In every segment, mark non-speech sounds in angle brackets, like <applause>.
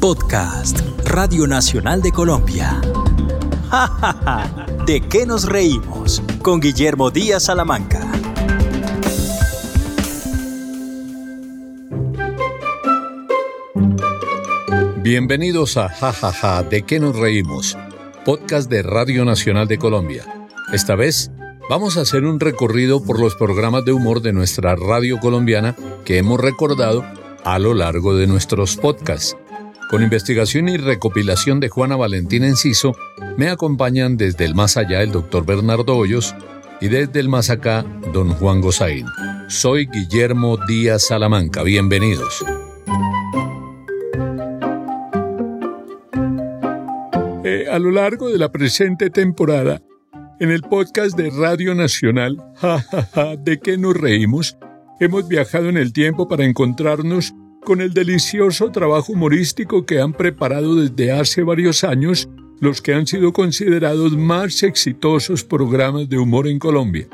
Podcast Radio Nacional de Colombia. <laughs> ¿De qué nos reímos? Con Guillermo Díaz Salamanca. Bienvenidos a Jajaja, ja, ja, ¿de qué nos reímos? Podcast de Radio Nacional de Colombia. Esta vez vamos a hacer un recorrido por los programas de humor de nuestra radio colombiana que hemos recordado a lo largo de nuestros podcasts. Con investigación y recopilación de Juana Valentina Enciso, me acompañan desde el más allá el doctor Bernardo Hoyos y desde el más acá don Juan Gozaín. Soy Guillermo Díaz Salamanca, bienvenidos. Eh, a lo largo de la presente temporada, en el podcast de Radio Nacional, <laughs> jajaja, ¿de qué nos reímos? Hemos viajado en el tiempo para encontrarnos con el delicioso trabajo humorístico que han preparado desde hace varios años los que han sido considerados más exitosos programas de humor en Colombia.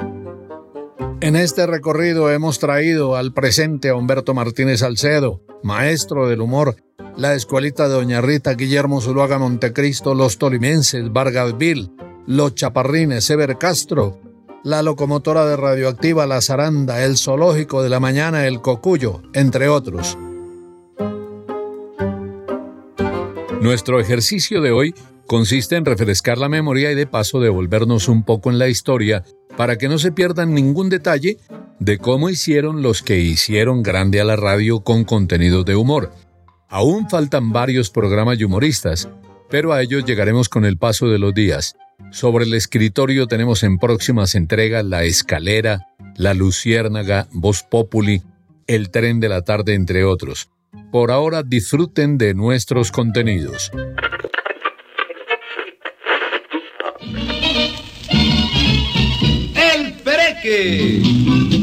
En este recorrido hemos traído al presente a Humberto Martínez Salcedo, maestro del humor, la escuelita de Doña Rita, Guillermo Zuluaga Montecristo, los tolimenses, Vargasville, los chaparrines, Ever Castro, la locomotora de radioactiva La Zaranda, el zoológico de la mañana El Cocuyo, entre otros. Nuestro ejercicio de hoy consiste en refrescar la memoria y de paso devolvernos un poco en la historia para que no se pierdan ningún detalle de cómo hicieron los que hicieron grande a la radio con contenido de humor. Aún faltan varios programas humoristas, pero a ellos llegaremos con el paso de los días. Sobre el escritorio tenemos en próximas entregas La Escalera, La Luciérnaga, Voz Populi, El Tren de la Tarde, entre otros. Por ahora disfruten de nuestros contenidos. El Pereque.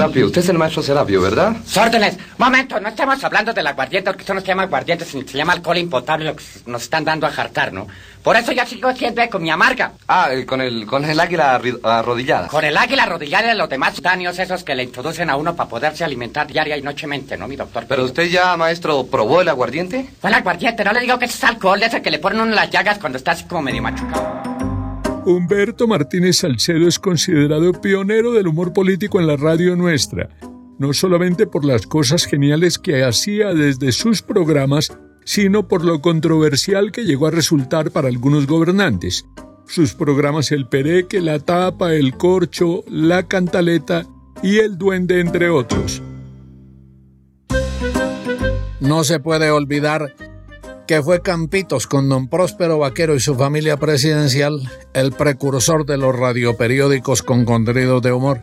Serapio, usted es el maestro Serapio, ¿verdad? Sórdenes, momento, no estamos hablando del aguardiente, porque esto no se llama aguardiente, sino se llama alcohol impotable, lo que nos están dando a jartar, ¿no? Por eso yo sigo siempre con mi amarga. Ah, eh, con el, con el águila arrodillada. Con el águila arrodillada y los demás daños esos que le introducen a uno para poderse alimentar diaria y nochemente, ¿no, mi doctor? Pero usted ya, maestro, probó el aguardiente? Fue el aguardiente, no le digo que es alcohol, ese que le ponen uno las llagas cuando está así como medio machucado. Humberto Martínez Salcedo es considerado pionero del humor político en la radio nuestra, no solamente por las cosas geniales que hacía desde sus programas, sino por lo controversial que llegó a resultar para algunos gobernantes. Sus programas El Pereque, La Tapa, El Corcho, La Cantaleta y El Duende, entre otros. No se puede olvidar que fue Campitos con don Próspero Vaquero y su familia presidencial el precursor de los radioperiódicos con contenido de humor.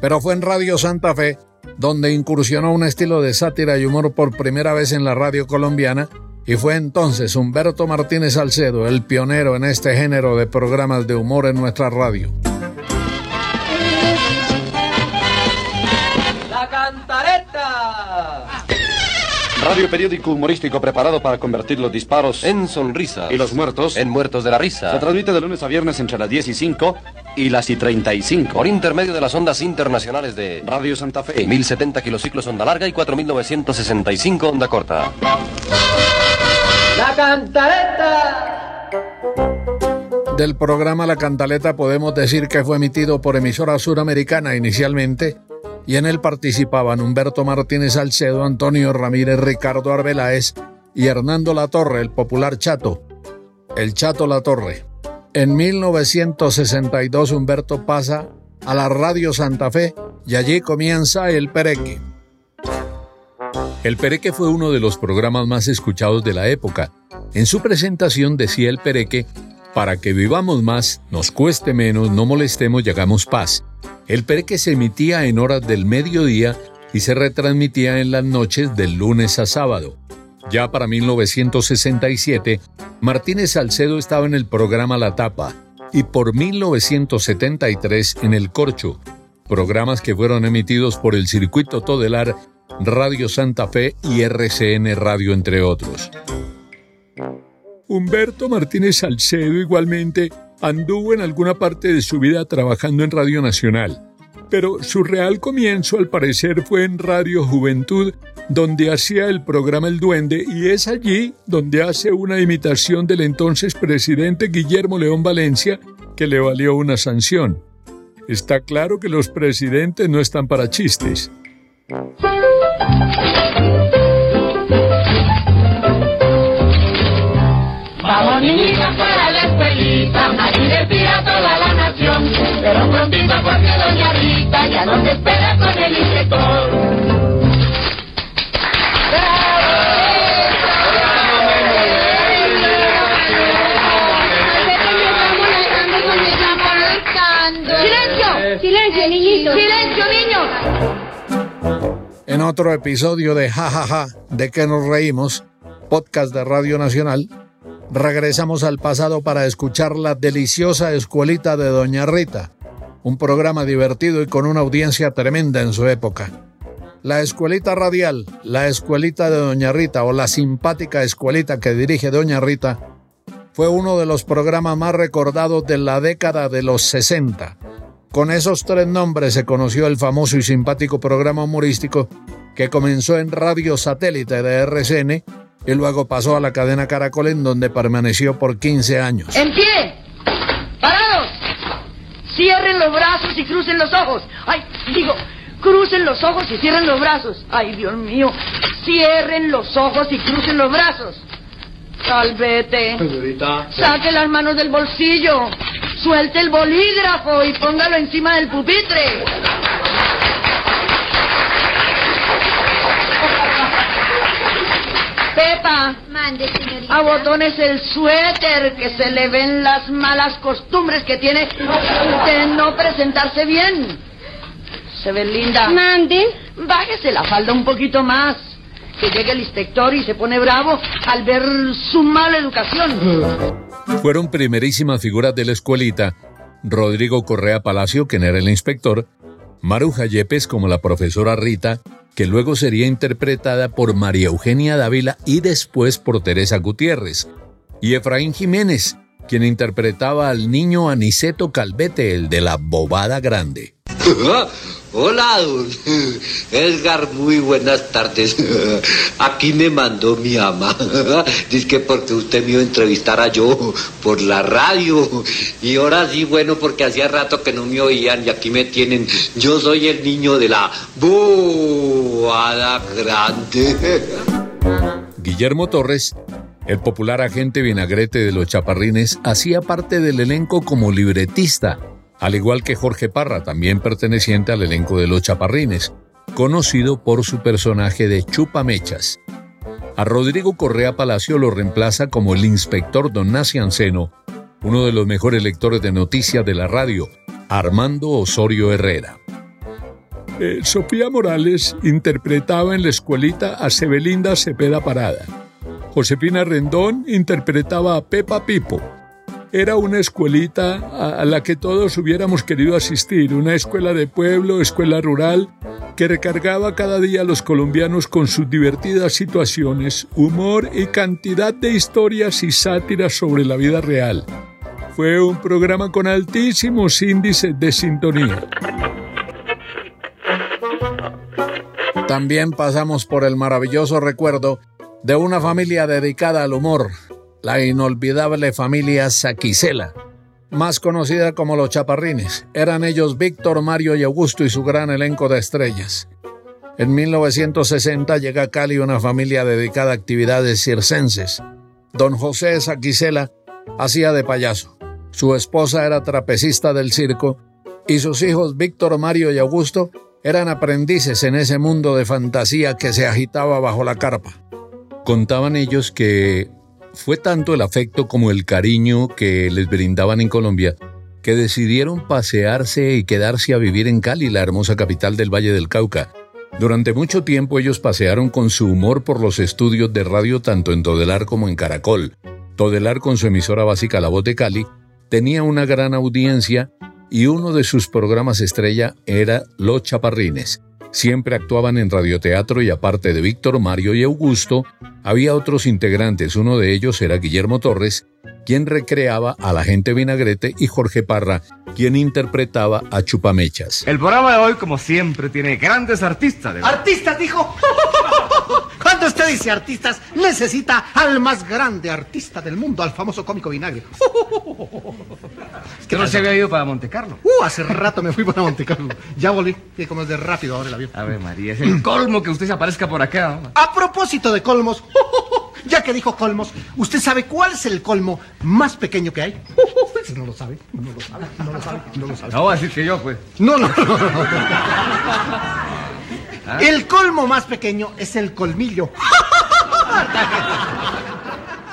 Pero fue en Radio Santa Fe donde incursionó un estilo de sátira y humor por primera vez en la radio colombiana y fue entonces Humberto Martínez Salcedo el pionero en este género de programas de humor en nuestra radio. Radio periódico humorístico preparado para convertir los disparos en sonrisas y los muertos en muertos de la risa. Se transmite de lunes a viernes entre las 10 y 5 y las y 35. Por intermedio de las ondas internacionales de Radio Santa Fe. 1070 kilociclos onda larga y 4965 onda corta. La cantareta. Del programa La Cantaleta podemos decir que fue emitido por emisora suramericana inicialmente y en él participaban Humberto Martínez Salcedo, Antonio Ramírez, Ricardo Arbeláez y Hernando Latorre, el popular Chato. El Chato Latorre. En 1962 Humberto pasa a la Radio Santa Fe y allí comienza El Pereque. El Pereque fue uno de los programas más escuchados de la época. En su presentación decía El Pereque, para que vivamos más, nos cueste menos, no molestemos y hagamos paz. El Pereque se emitía en horas del mediodía y se retransmitía en las noches del lunes a sábado. Ya para 1967, Martínez Salcedo estaba en el programa La Tapa y por 1973 en El Corcho, programas que fueron emitidos por el Circuito Todelar, Radio Santa Fe y RCN Radio, entre otros. Humberto Martínez Salcedo igualmente anduvo en alguna parte de su vida trabajando en Radio Nacional. pero su real comienzo al parecer fue en Radio Juventud, donde hacía el programa El Duende, y es allí donde hace una imitación del entonces presidente Guillermo León Valencia, que le valió una sanción. Está claro que los presidentes no están para chistes. Vamos niñitas para la escuelita, a divertir a toda la nación. Pero prontito porque doña Rita ya nos espera con el inspector. ¡Silencio! ¡Silencio, niñito! ¡Silencio, niños! En otro episodio de Ja Ja Ja, de que nos reímos, podcast de Radio Nacional, regresamos al pasado para escuchar la deliciosa escuelita de Doña Rita, un programa divertido y con una audiencia tremenda en su época. La escuelita radial, la escuelita de Doña Rita o la simpática escuelita que dirige Doña Rita, fue uno de los programas más recordados de la década de los 60. Con esos tres nombres se conoció el famoso y simpático programa humorístico que comenzó en Radio Satélite de RCN y luego pasó a la cadena Caracol en donde permaneció por 15 años. ¡En pie! ¡Parados! Cierren los brazos y crucen los ojos. ¡Ay! Digo, crucen los ojos y cierren los brazos. ¡Ay, Dios mío! Cierren los ojos y crucen los brazos. Salvete. Saque las manos del bolsillo. Suelte el bolígrafo y póngalo encima del pupitre. Pepa, Mande, señorita. abotones el suéter, que se le ven las malas costumbres que tiene de no presentarse bien. Se ve linda. Mande. Bájese la falda un poquito más. Que llegue el inspector y se pone bravo al ver su mala educación. Fueron primerísimas figuras de la escuelita Rodrigo Correa Palacio, quien era el inspector, Maruja Yepes como la profesora Rita, que luego sería interpretada por María Eugenia Dávila y después por Teresa Gutiérrez, y Efraín Jiménez, quien interpretaba al niño Aniceto Calvete, el de la bobada grande. <laughs> Hola, <laughs> Edgar, muy buenas tardes. <laughs> Aquí me mandó mi ama. <laughs> Dice que porque usted me iba a entrevistar a yo por la radio. Y ahora sí, bueno, porque hacía rato que no me oían y aquí me tienen. Yo soy el niño de la boada grande. Guillermo Torres, el popular agente vinagrete de los chaparrines, hacía parte del elenco como libretista al igual que Jorge Parra, también perteneciente al elenco de Los Chaparrines, conocido por su personaje de Chupamechas. A Rodrigo Correa Palacio lo reemplaza como el inspector Don Naci Anceno, uno de los mejores lectores de noticias de la radio, Armando Osorio Herrera. Eh, Sofía Morales interpretaba en la escuelita a Sebelinda Cepeda Parada. Josefina Rendón interpretaba a Pepa Pipo era una escuelita a, la que todos hubiéramos querido asistir, una escuela de pueblo, escuela rural, que recargaba cada día a los colombianos con sus divertidas situaciones, humor y cantidad de historias y sátiras sobre la vida real. Fue un programa con altísimos índices de sintonía. También pasamos por el maravilloso recuerdo de una familia dedicada al humor, la inolvidable familia Saquicela, más conocida como los Chaparrines. Eran ellos Víctor, Mario y Augusto y su gran elenco de estrellas. En 1960 llega a Cali una familia dedicada a actividades circenses. Don José Saquicela hacía de payaso. Su esposa era trapecista del circo y sus hijos Víctor, Mario y Augusto eran aprendices en ese mundo de fantasía que se agitaba bajo la carpa. Contaban ellos que fue tanto el afecto como el cariño que les brindaban en Colombia que decidieron pasearse y quedarse a vivir en Cali, la hermosa capital del Valle del Cauca. Durante mucho tiempo ellos pasearon con su humor por los estudios de radio tanto en Todelar como en Caracol. Todelar con su emisora básica La Voz de Cali tenía una gran audiencia y uno de sus programas estrella era Los Chaparrines. Siempre actuaban en radioteatro y aparte de Víctor, Mario y Augusto, había otros integrantes. Uno de ellos era Guillermo Torres, quien recreaba a la gente vinagrete y Jorge Parra, quien interpretaba a Chupamechas. El programa de hoy, como siempre, tiene grandes artistas. De ¿Artistas, dijo? <laughs> Cuando usted dice artistas, necesita al más grande artista del mundo, al famoso cómico vinagre. <laughs> ¿Que no se había ido para Monte Carlo? Uh, hace rato me fui para Monte Carlo. Ya volví, que como es de rápido ahora el avión. A ver, María, es el colmo que usted se aparezca por acá. ¿no? A propósito de colmos, <laughs> ya que dijo colmos, ¿usted sabe cuál es el colmo más pequeño que hay? <laughs> No lo sabe, no lo sabe, no lo sabe, no lo sabe. No voy a decir que yo, pues. No, no, no. no, <laughs> no. El colmo más pequeño es el colmillo.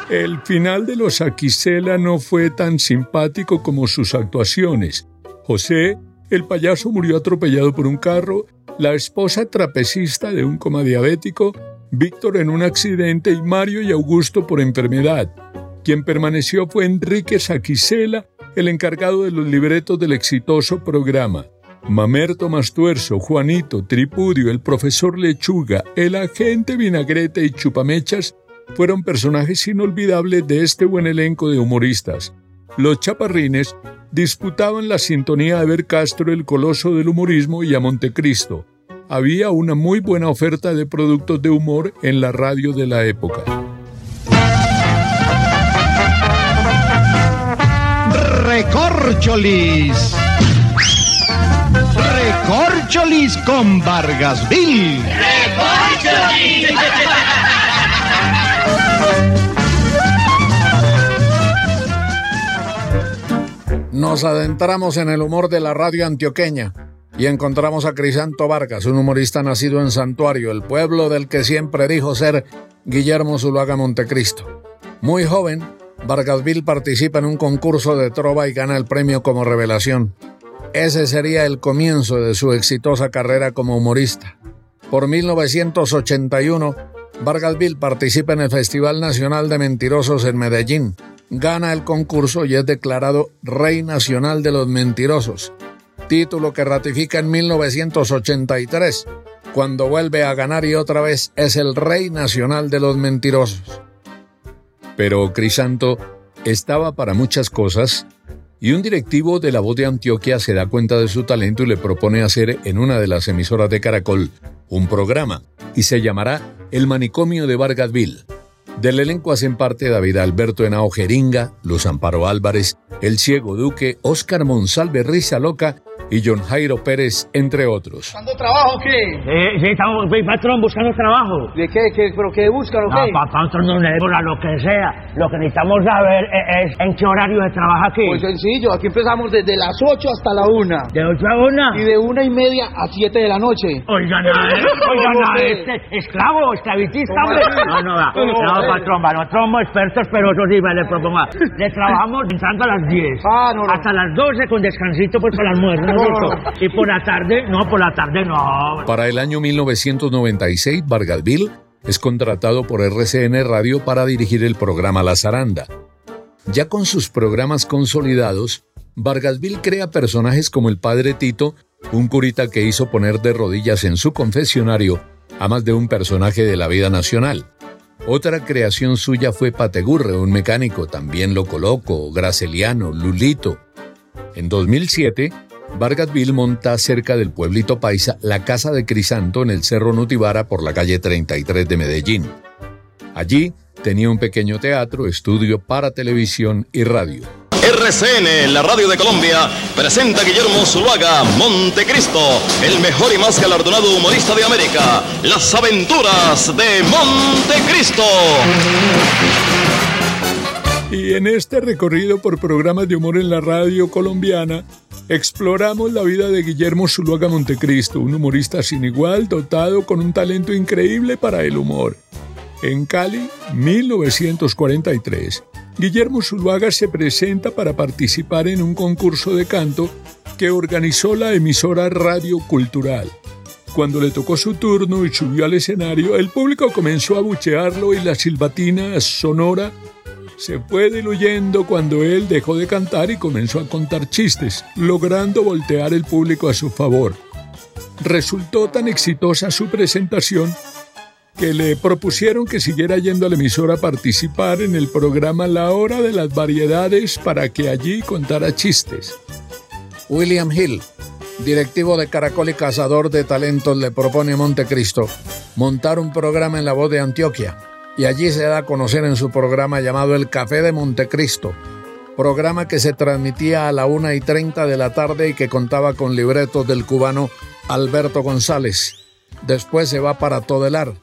El final de los Aquisela no fue tan simpático como sus actuaciones. José, el payaso, murió atropellado por un carro, la esposa trapecista de un coma diabético, Víctor en un accidente y Mario y Augusto por enfermedad. Quien permaneció fue Enrique Saquicela, el encargado de los libretos del exitoso programa. Mamerto Mastuerzo, Juanito, Tripudio, el profesor Lechuga, el agente Vinagrete y Chupamechas fueron personajes inolvidables de este buen elenco de humoristas. Los chaparrines disputaban la sintonía de ver Castro el coloso del humorismo y a Montecristo. Había una muy buena oferta de productos de humor en la radio de la época. Recorcholis. Recorcholis con Vargasville. Nos adentramos en el humor de la radio antioqueña y encontramos a Crisanto Vargas, un humorista nacido en Santuario, el pueblo del que siempre dijo ser Guillermo Zuluaga Montecristo. Muy joven, Vargasville participa en un concurso de trova y gana el premio como revelación. Ese sería el comienzo de su exitosa carrera como humorista. Por 1981, Vargasville participa en el Festival Nacional de Mentirosos en Medellín. Gana el concurso y es declarado Rey Nacional de los Mentirosos, título que ratifica en 1983, cuando vuelve a ganar y otra vez es el Rey Nacional de los Mentirosos. Pero Crisanto estaba para muchas cosas y un directivo de la voz de Antioquia se da cuenta de su talento y le propone hacer en una de las emisoras de Caracol un programa y se llamará El Manicomio de Vargasville. Del elenco hacen parte David Alberto Henao Jeringa, Luz Amparo Álvarez, El Ciego Duque, Óscar Monsalve Risa Loca y John Jairo Pérez, entre otros. ¿Buscando trabajo o qué? Eh, sí, estamos, pues, patrón, buscando trabajo. ¿De qué? ¿Qué? ¿Pero qué buscan o No, qué? pa- patrón, no le a lo que sea. Lo que necesitamos saber es, es en qué horario se trabaja aquí. Pues sencillo, aquí empezamos desde las 8 hasta la 1. ¿De 8 a 1? Y de una y media a 7 de la noche. Oigan, a <laughs> oigan, a ¿Cómo este esclavo, esclavitista, ¿Cómo hombre. No, no, va. ¿Cómo No, patrón, va. Nosotros somos expertos, pero eso sí, va, le propongo. va. Le trabajamos entrando a las 10. Ah, no, no. Hasta las 12 con descansito, pues, para el almuerzo, Y por la tarde, no, por la tarde no. Para el año 1996, Vargasville es contratado por RCN Radio para dirigir el programa La Zaranda. Ya con sus programas consolidados, Vargasville crea personajes como el padre Tito, un curita que hizo poner de rodillas en su confesionario a más de un personaje de la vida nacional. Otra creación suya fue Pategurre, un mecánico, también Loco Loco, Graceliano, Lulito. En 2007, Vargasville monta cerca del pueblito paisa la casa de Crisanto en el Cerro Nutibara por la calle 33 de Medellín. Allí tenía un pequeño teatro, estudio para televisión y radio. RCN, la radio de Colombia, presenta a Guillermo Zuluaga, Montecristo, el mejor y más galardonado humorista de América. Las aventuras de Montecristo. Y en este recorrido por programas de humor en la radio colombiana, exploramos la vida de Guillermo Zuluaga Montecristo, un humorista sin igual, dotado con un talento increíble para el humor. En Cali, 1943, Guillermo Zuluaga se presenta para participar en un concurso de canto que organizó la emisora Radio Cultural. Cuando le tocó su turno y subió al escenario, el público comenzó a buchearlo y la silbatina sonora se fue diluyendo cuando él dejó de cantar y comenzó a contar chistes, logrando voltear el público a su favor. Resultó tan exitosa su presentación que le propusieron que siguiera yendo a la emisora a participar en el programa La Hora de las Variedades para que allí contara chistes. William Hill, directivo de Caracol y Cazador de Talentos, le propone a Montecristo montar un programa en la voz de Antioquia y allí se da a conocer en su programa llamado El Café de Montecristo, programa que se transmitía a la 1 y 30 de la tarde y que contaba con libretos del cubano Alberto González. Después se va para Todelar,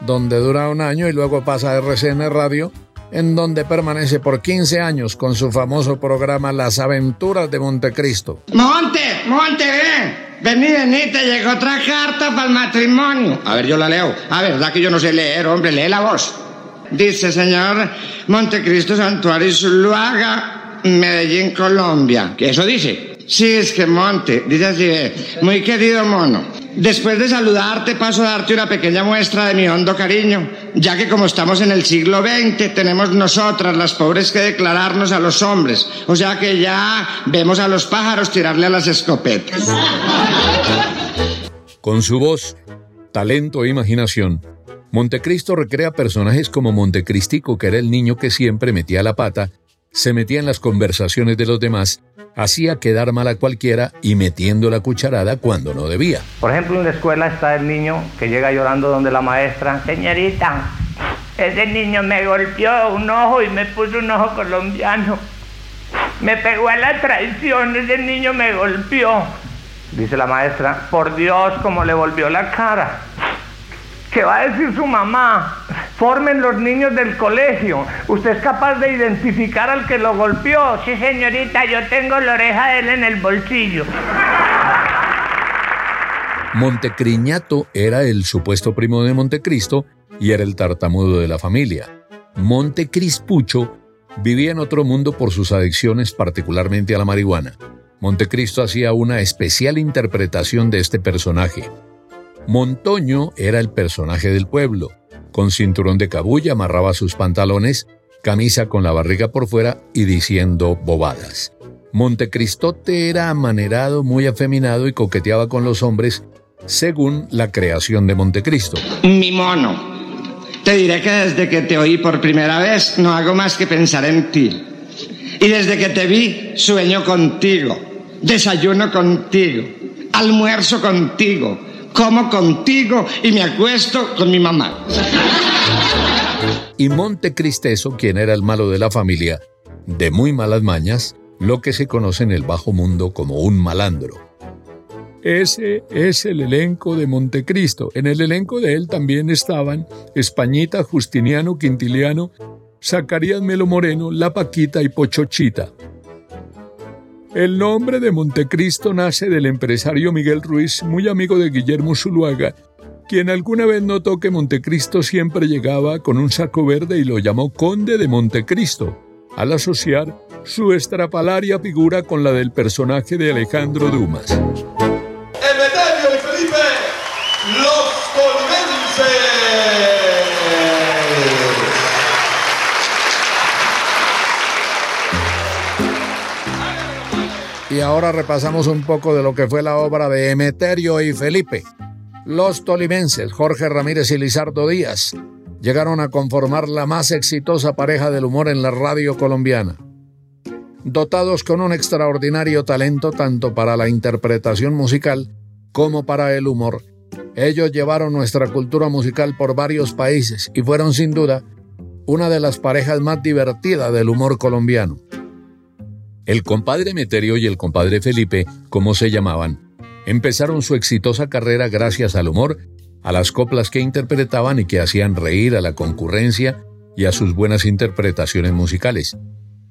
donde dura un año y luego pasa a RCN Radio, en donde permanece por 15 años con su famoso programa Las Aventuras de Montecristo. Monte, Monte, ven. Vení, vení, te llegó otra carta para el matrimonio. A ver, yo la leo. A ver, verdad que yo no sé leer, hombre, lee la voz. Dice, señor Montecristo Santuario Zuluaga, Medellín, Colombia. ¿Qué eso dice? Sí, es que Monte, dice así, eh, muy querido mono. Después de saludarte, paso a darte una pequeña muestra de mi hondo cariño, ya que como estamos en el siglo XX, tenemos nosotras, las pobres, que declararnos a los hombres. O sea que ya vemos a los pájaros tirarle a las escopetas. Con su voz, talento e imaginación, Montecristo recrea personajes como Montecristico, que era el niño que siempre metía la pata, se metía en las conversaciones de los demás, hacía quedar mal a cualquiera y metiendo la cucharada cuando no debía. Por ejemplo, en la escuela está el niño que llega llorando donde la maestra, señorita, ese niño me golpeó un ojo y me puso un ojo colombiano. Me pegó a la traición, ese niño me golpeó. Dice la maestra, por Dios, cómo le volvió la cara. ¿Qué va a decir su mamá? Formen los niños del colegio. ¿Usted es capaz de identificar al que lo golpeó? Sí, señorita, yo tengo la oreja de él en el bolsillo. Montecriñato era el supuesto primo de Montecristo y era el tartamudo de la familia. Montecrispucho vivía en otro mundo por sus adicciones, particularmente a la marihuana. Montecristo hacía una especial interpretación de este personaje. Montoño era el personaje del pueblo. Con cinturón de cabulla amarraba sus pantalones, camisa con la barriga por fuera y diciendo bobadas. Montecristote era amanerado, muy afeminado y coqueteaba con los hombres según la creación de Montecristo. Mi mono, te diré que desde que te oí por primera vez no hago más que pensar en ti. Y desde que te vi sueño contigo, desayuno contigo, almuerzo contigo, como contigo y me acuesto con mi mamá. Y Montecristeso, quien era el malo de la familia, de muy malas mañas, lo que se conoce en el bajo mundo como un malandro. Ese es el elenco de Montecristo. En el elenco de él también estaban Españita, Justiniano, Quintiliano, Zacarías Melo Moreno, La Paquita y Pochochita. El nombre de Montecristo nace del empresario Miguel Ruiz, muy amigo de Guillermo Zuluaga, quien alguna vez notó que Montecristo siempre llegaba con un saco verde y lo llamó Conde de Montecristo, al asociar su estrapalaria figura con la del personaje de Alejandro Dumas. Y ahora repasamos un poco de lo que fue la obra de Emeterio y Felipe. Los tolimenses, Jorge Ramírez y Lizardo Díaz, llegaron a conformar la más exitosa pareja del humor en la radio colombiana. Dotados con un extraordinario talento tanto para la interpretación musical como para el humor, ellos llevaron nuestra cultura musical por varios países y fueron sin duda una de las parejas más divertidas del humor colombiano. El compadre Meterio y el compadre Felipe, como se llamaban, empezaron su exitosa carrera gracias al humor, a las coplas que interpretaban y que hacían reír a la concurrencia y a sus buenas interpretaciones musicales.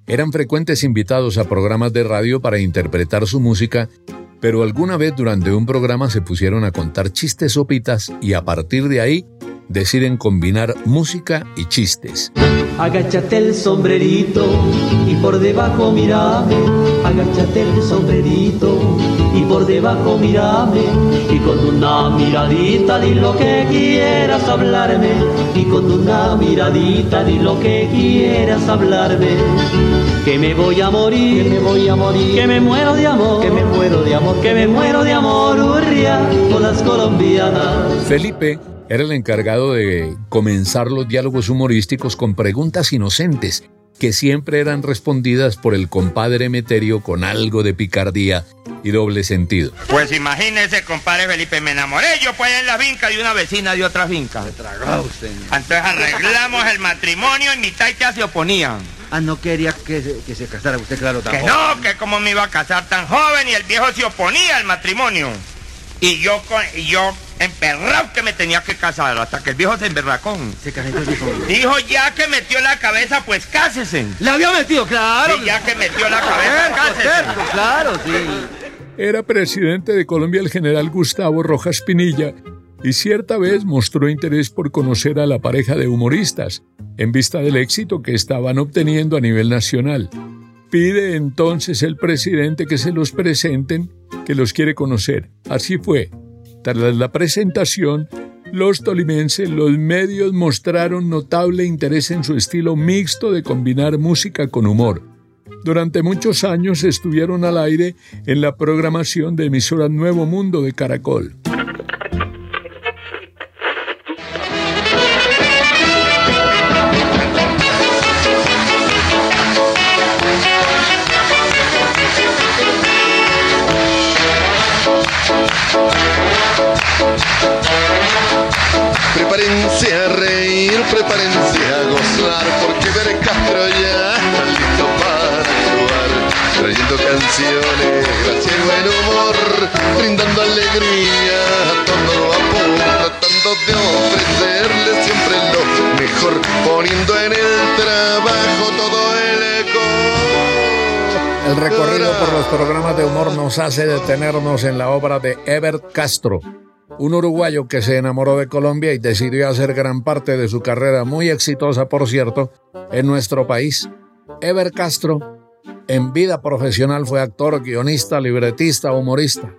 Eran frecuentes invitados a programas de radio para interpretar su música, pero alguna vez durante un programa se pusieron a contar chistes sopitas y a partir de ahí deciden combinar música y chistes. Agáchate el sombrerito y por debajo mírame. Agáchate el sombrerito y por debajo mírame. Y con una miradita di lo que quieras hablarme. Y con una miradita di lo que quieras hablarme. Que me voy a morir, que me voy a morir, que me muero de amor, que me muero de amor, que me muero de amor, hurria, con las colombianas. Felipe era el encargado de comenzar los diálogos humorísticos con preguntas inocentes que siempre eran respondidas por el compadre Emeterio con algo de picardía y doble sentido. Pues imagínese, compadre Felipe, me enamoré yo pues en la finca de una vecina de otra finca. Se tragó usted. Entonces arreglamos el matrimonio y mi taita se oponía. Ah, no quería que se, que se casara usted, claro, Que no, que como me iba a casar tan joven y el viejo se oponía al matrimonio. Y yo, con, y yo emperrado que me tenía que casar hasta que el viejo se emberracó. Se calentó el viejo. Dijo ya que metió la cabeza, pues cásese. Le había metido, claro. Sí, ya que metió la cabeza, cásese. Claro, sí. Era presidente de Colombia el general Gustavo Rojas Pinilla y cierta vez mostró interés por conocer a la pareja de humoristas, en vista del éxito que estaban obteniendo a nivel nacional. Pide entonces el presidente que se los presenten, que los quiere conocer. Así fue. Tras la presentación, los tolimenses, los medios mostraron notable interés en su estilo mixto de combinar música con humor. Durante muchos años estuvieron al aire en la programación de emisora Nuevo Mundo de Caracol. Prepárense a reír, prepárense a gozar, porque ver Castro ya está listo para actuar, trayendo canciones, gracia y buen humor, brindando alegría a todo vapor, tratando de ofrecerles siempre lo mejor, poniendo en el trabajo todo el eco. El recorrido por los programas de humor nos hace detenernos en la obra de Ever Castro, un uruguayo que se enamoró de Colombia y decidió hacer gran parte de su carrera, muy exitosa por cierto, en nuestro país. Ever Castro, en vida profesional fue actor, guionista, libretista, humorista.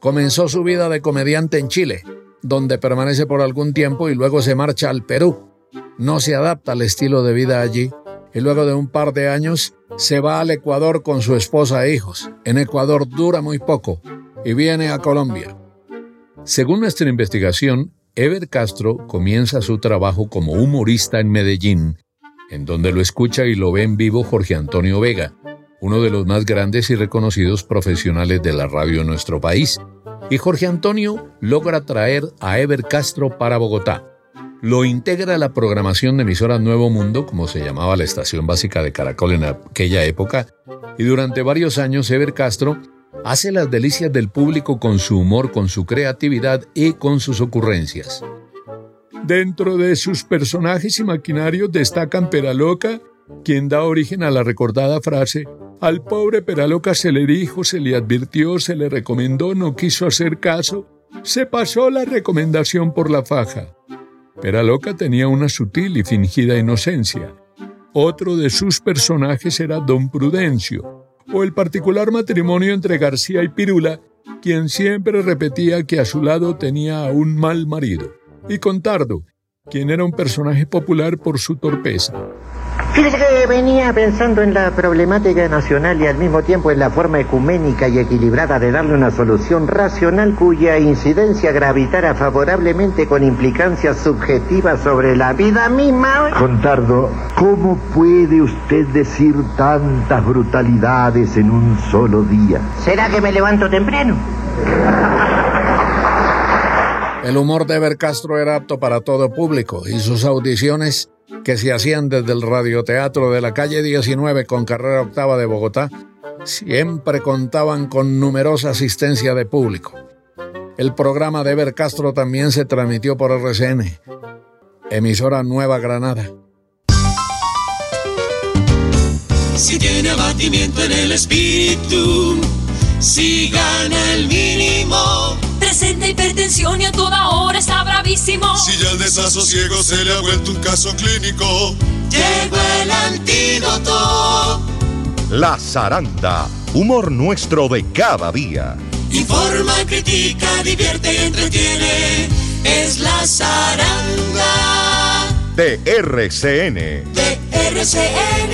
Comenzó su vida de comediante en Chile, donde permanece por algún tiempo y luego se marcha al Perú. No se adapta al estilo de vida allí y luego de un par de años se va al Ecuador con su esposa e hijos. En Ecuador dura muy poco y viene a Colombia. Según nuestra investigación, Ever Castro comienza su trabajo como humorista en Medellín, en donde lo escucha y lo ve en vivo Jorge Antonio Vega, uno de los más grandes y reconocidos profesionales de la radio en nuestro país. Y Jorge Antonio logra traer a Ever Castro para Bogotá. Lo integra a la programación de emisora Nuevo Mundo, como se llamaba la estación básica de Caracol en aquella época, y durante varios años Ever Castro hace las delicias del público con su humor, con su creatividad y con sus ocurrencias. Dentro de sus personajes y maquinarios destacan Peraloca, quien da origen a la recordada frase Al pobre Peraloca se le dijo, se le advirtió, se le recomendó, no quiso hacer caso, se pasó la recomendación por la faja. Peraloca tenía una sutil y fingida inocencia. Otro de sus personajes era Don Prudencio, o el particular matrimonio entre García y Pirula, quien siempre repetía que a su lado tenía a un mal marido, y Contardo, quien era un personaje popular por su torpeza. Fíjese que venía pensando en la problemática nacional y al mismo tiempo en la forma ecuménica y equilibrada de darle una solución racional cuya incidencia gravitara favorablemente con implicancias subjetivas sobre la vida misma. Contardo, ¿cómo puede usted decir tantas brutalidades en un solo día? ¿Será que me levanto temprano? El humor de Ever Castro era apto para todo público y sus audiciones que se hacían desde el radioteatro de la calle 19 con carrera octava de Bogotá, siempre contaban con numerosa asistencia de público. El programa de Ever Castro también se transmitió por RCN, emisora Nueva Granada. Si tiene abatimiento en el espíritu, si gana el mínimo. Presenta hipertensión y a toda hora está bravísimo. Si ya el desasosiego se le ha vuelto un caso clínico. Llegó el antídoto. La zaranda, humor nuestro de cada día. Informa, critica, divierte y entretiene. Es la zaranda. De RCN. De RCN.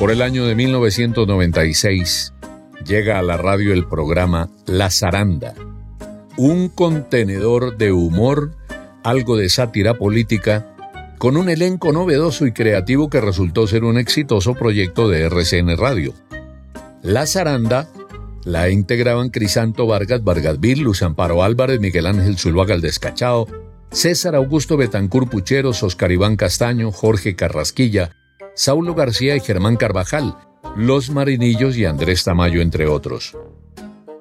Por el año de 1996 llega a la radio el programa La Zaranda, un contenedor de humor, algo de sátira política, con un elenco novedoso y creativo que resultó ser un exitoso proyecto de RCN Radio. La Zaranda la integraban Crisanto Vargas, Vargas Vil, Luz Amparo Álvarez, Miguel Ángel Zuluaga el Descachado, César Augusto Betancur Pucheros, Oscar Iván Castaño, Jorge Carrasquilla, Saulo García y Germán Carvajal, Los Marinillos y Andrés Tamayo, entre otros.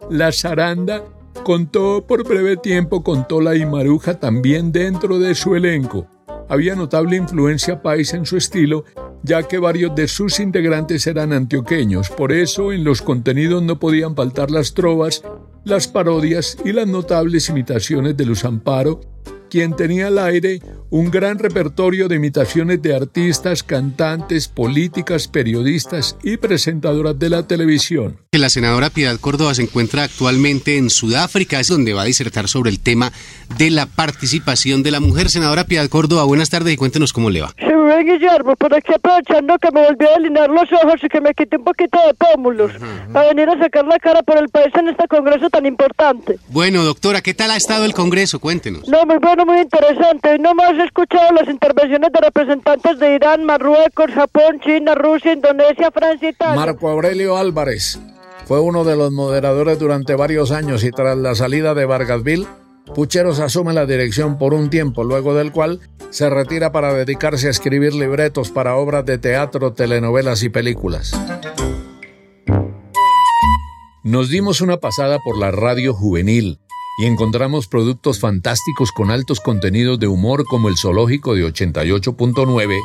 La zaranda contó por breve tiempo con Tola y Maruja también dentro de su elenco. Había notable influencia paisa en su estilo, ya que varios de sus integrantes eran antioqueños, por eso en los contenidos no podían faltar las trovas, las parodias y las notables imitaciones de Luz Amparo, quien tenía al aire un gran repertorio de imitaciones de artistas, cantantes, políticas, periodistas y presentadoras de la televisión. La senadora Piedad Córdoba se encuentra actualmente en Sudáfrica, es donde va a disertar sobre el tema de la participación de la mujer. Senadora Piedad Córdoba, buenas tardes y cuéntenos cómo le va. Guillermo, por aquí aprovechando que me volví a delinear los ojos y que me quité un poquito de pómulos, para venir a sacar la cara por el país en este congreso tan importante. Bueno, doctora, ¿qué tal ha estado el Congreso? Cuéntenos. No, muy bueno, muy interesante. Hoy nomás he escuchado las intervenciones de representantes de Irán, Marruecos, Japón, China, Rusia, Indonesia, Francia y Italia. Marco Aurelio Álvarez fue uno de los moderadores durante varios años y tras la salida de Vargasville, Pucheros asume la dirección por un tiempo, luego del cual se retira para dedicarse a escribir libretos para obras de teatro, telenovelas y películas. Nos dimos una pasada por la radio juvenil y encontramos productos fantásticos con altos contenidos de humor como el zoológico de 88.9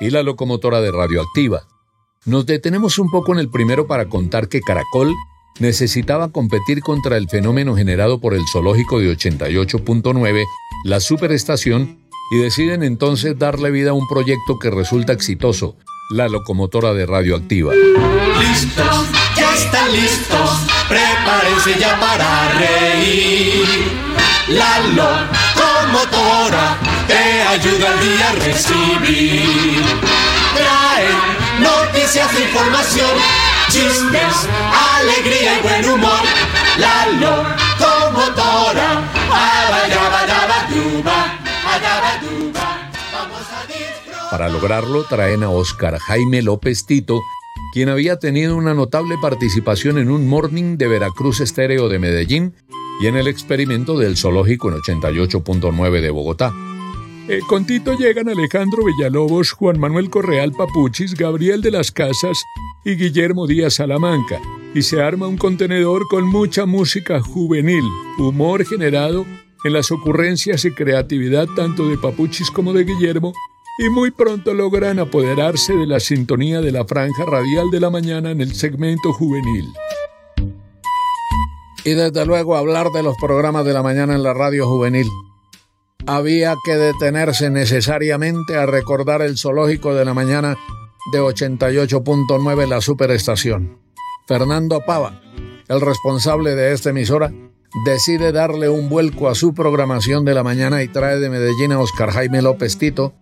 y la locomotora de radioactiva. Nos detenemos un poco en el primero para contar que Caracol necesitaba competir contra el fenómeno generado por el zoológico de 88.9, la superestación, y deciden entonces darle vida a un proyecto que resulta exitoso, la locomotora de radioactiva. Listos, ya están listos, prepárense ya para reír. La locomotora te ayuda al día a recibir. Traen noticias, información, alegría y buen humor. La locomotora. Para lograrlo traen a Oscar Jaime López Tito, quien había tenido una notable participación en un morning de Veracruz Estéreo de Medellín y en el experimento del zoológico en 88.9 de Bogotá. Eh, con Tito llegan Alejandro Villalobos, Juan Manuel Correal Papuchis, Gabriel de las Casas y Guillermo Díaz Salamanca, y se arma un contenedor con mucha música juvenil, humor generado en las ocurrencias y creatividad tanto de Papuchis como de Guillermo, y muy pronto logran apoderarse de la sintonía de la franja radial de la mañana en el segmento juvenil. Y desde luego hablar de los programas de la mañana en la radio juvenil. Había que detenerse necesariamente a recordar el zoológico de la mañana de 88.9 la superestación. Fernando Pava, el responsable de esta emisora, decide darle un vuelco a su programación de la mañana y trae de Medellín a Oscar Jaime López Tito,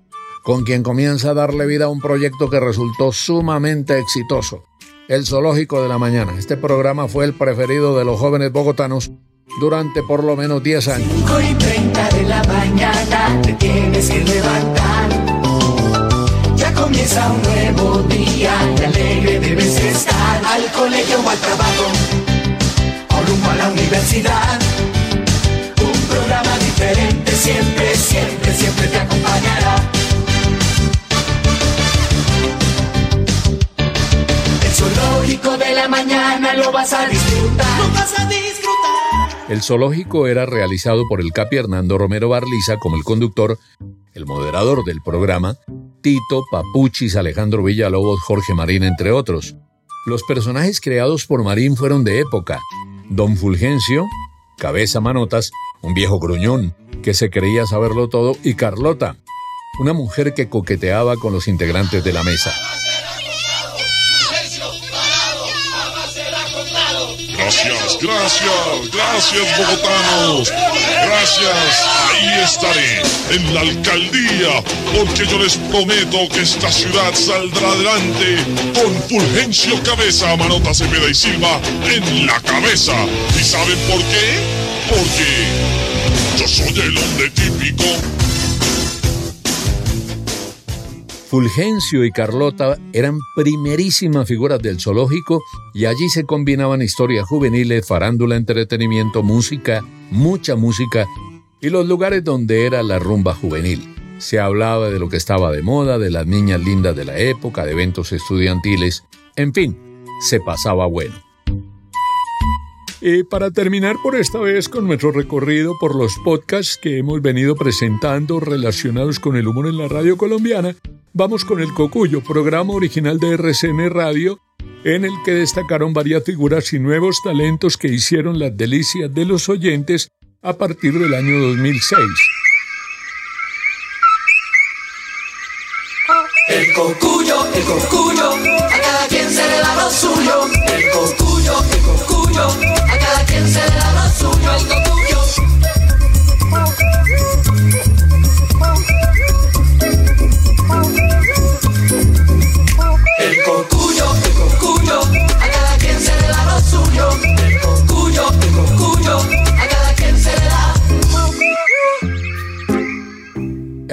con quien comienza a darle vida a un proyecto que resultó sumamente exitoso, el Zoológico de la Mañana. Este programa fue el preferido de los jóvenes bogotanos durante por lo menos 10 años. 5 y 30 de la mañana te tienes que levantar. Ya comienza un nuevo día y alegre debes estar. Al colegio o al trabajo, o rumbo a la universidad. Un programa diferente siempre, siempre, siempre te acompañará. El zoológico de la mañana lo vas a disfrutar. Lo vas a disfrutar. El zoológico era realizado por el capi Hernando Romero Barliza como el conductor, el moderador del programa, Tito, Papuchis, Alejandro Villalobos, Jorge Marín, entre otros. Los personajes creados por Marín fueron de época. Don Fulgencio, Cabeza Manotas, un viejo gruñón que se creía saberlo todo, y Carlota, una mujer que coqueteaba con los integrantes de la mesa. Gracias, gracias bogotanos. Gracias, ahí estaré, en la alcaldía, porque yo les prometo que esta ciudad saldrá adelante con Fulgencio Cabeza, Manota Cepeda y Silva en la cabeza. ¿Y saben por qué? Porque yo soy el hombre típico Fulgencio y Carlota eran primerísimas figuras del zoológico y allí se combinaban historias juveniles, farándula, entretenimiento, música, mucha música y los lugares donde era la rumba juvenil. Se hablaba de lo que estaba de moda, de las niñas lindas de la época, de eventos estudiantiles, en fin, se pasaba bueno. Y para terminar por esta vez con nuestro recorrido por los podcasts que hemos venido presentando relacionados con el humor en la radio colombiana, vamos con el Cocuyo, programa original de RCN Radio, en el que destacaron varias figuras y nuevos talentos que hicieron las delicias de los oyentes a partir del año 2006. El cocuyo, el cocuyo, a cada quien se le da lo suyo. El cocuyo, el cocuyo, a cada quien se le da lo suyo. El cocuyo.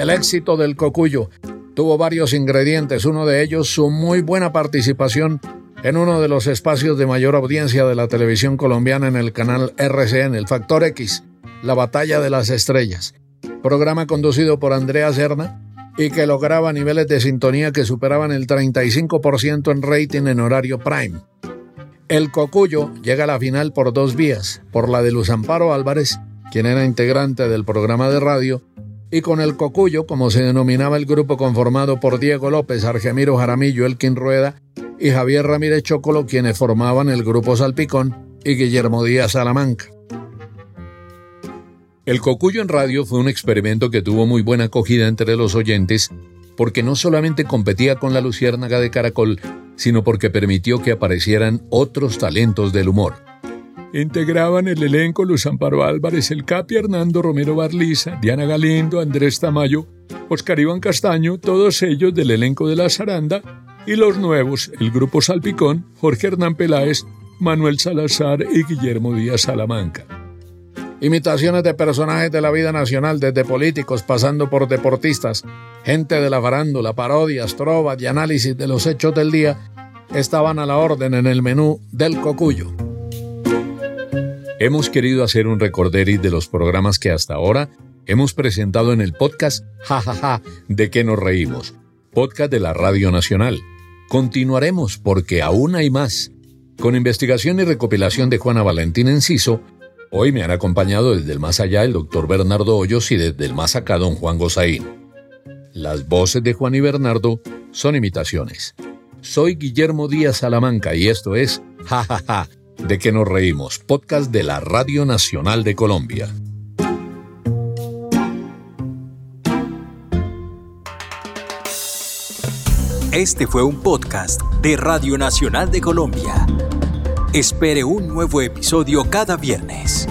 El éxito del cocuyo tuvo varios ingredientes, uno de ellos su muy buena participación en uno de los espacios de mayor audiencia de la televisión colombiana en el canal RCN, el Factor X, La Batalla de las Estrellas, programa conducido por Andrea Serna y que lograba niveles de sintonía que superaban el 35% en rating en horario prime. El Cocuyo llega a la final por dos vías, por la de Luz Amparo Álvarez, quien era integrante del programa de radio, y con el Cocuyo, como se denominaba el grupo conformado por Diego López, Argemiro Jaramillo, Elkin Rueda y Javier Ramírez Chocolo, quienes formaban el grupo Salpicón, y Guillermo Díaz Salamanca. El Cocuyo en radio fue un experimento que tuvo muy buena acogida entre los oyentes, porque no solamente competía con la Luciérnaga de Caracol, sino porque permitió que aparecieran otros talentos del humor. Integraban el elenco Luz Amparo Álvarez, El Capi, Hernando Romero Barliza, Diana Galindo, Andrés Tamayo, Oscar Iván Castaño, todos ellos del elenco de La Zaranda, y los nuevos, el grupo Salpicón, Jorge Hernán Peláez, Manuel Salazar y Guillermo Díaz Salamanca. Imitaciones de personajes de la vida nacional, desde políticos pasando por deportistas, gente de la farándula, parodias, trovas y análisis de los hechos del día, estaban a la orden en el menú del Cocuyo. Hemos querido hacer un recorderis de los programas que hasta ahora hemos presentado en el podcast Jajaja ja, ja, de que nos reímos, podcast de la Radio Nacional. Continuaremos porque aún hay más. Con investigación y recopilación de Juana Valentín Enciso, hoy me han acompañado desde el más allá el doctor Bernardo Hoyos y desde el más acá don Juan Gozaín. Las voces de Juan y Bernardo son imitaciones. Soy Guillermo Díaz Salamanca y esto es Jajaja ja, de que nos reímos, podcast de la Radio Nacional de Colombia. Este fue un podcast de Radio Nacional de Colombia. Espere un nuevo episodio cada viernes.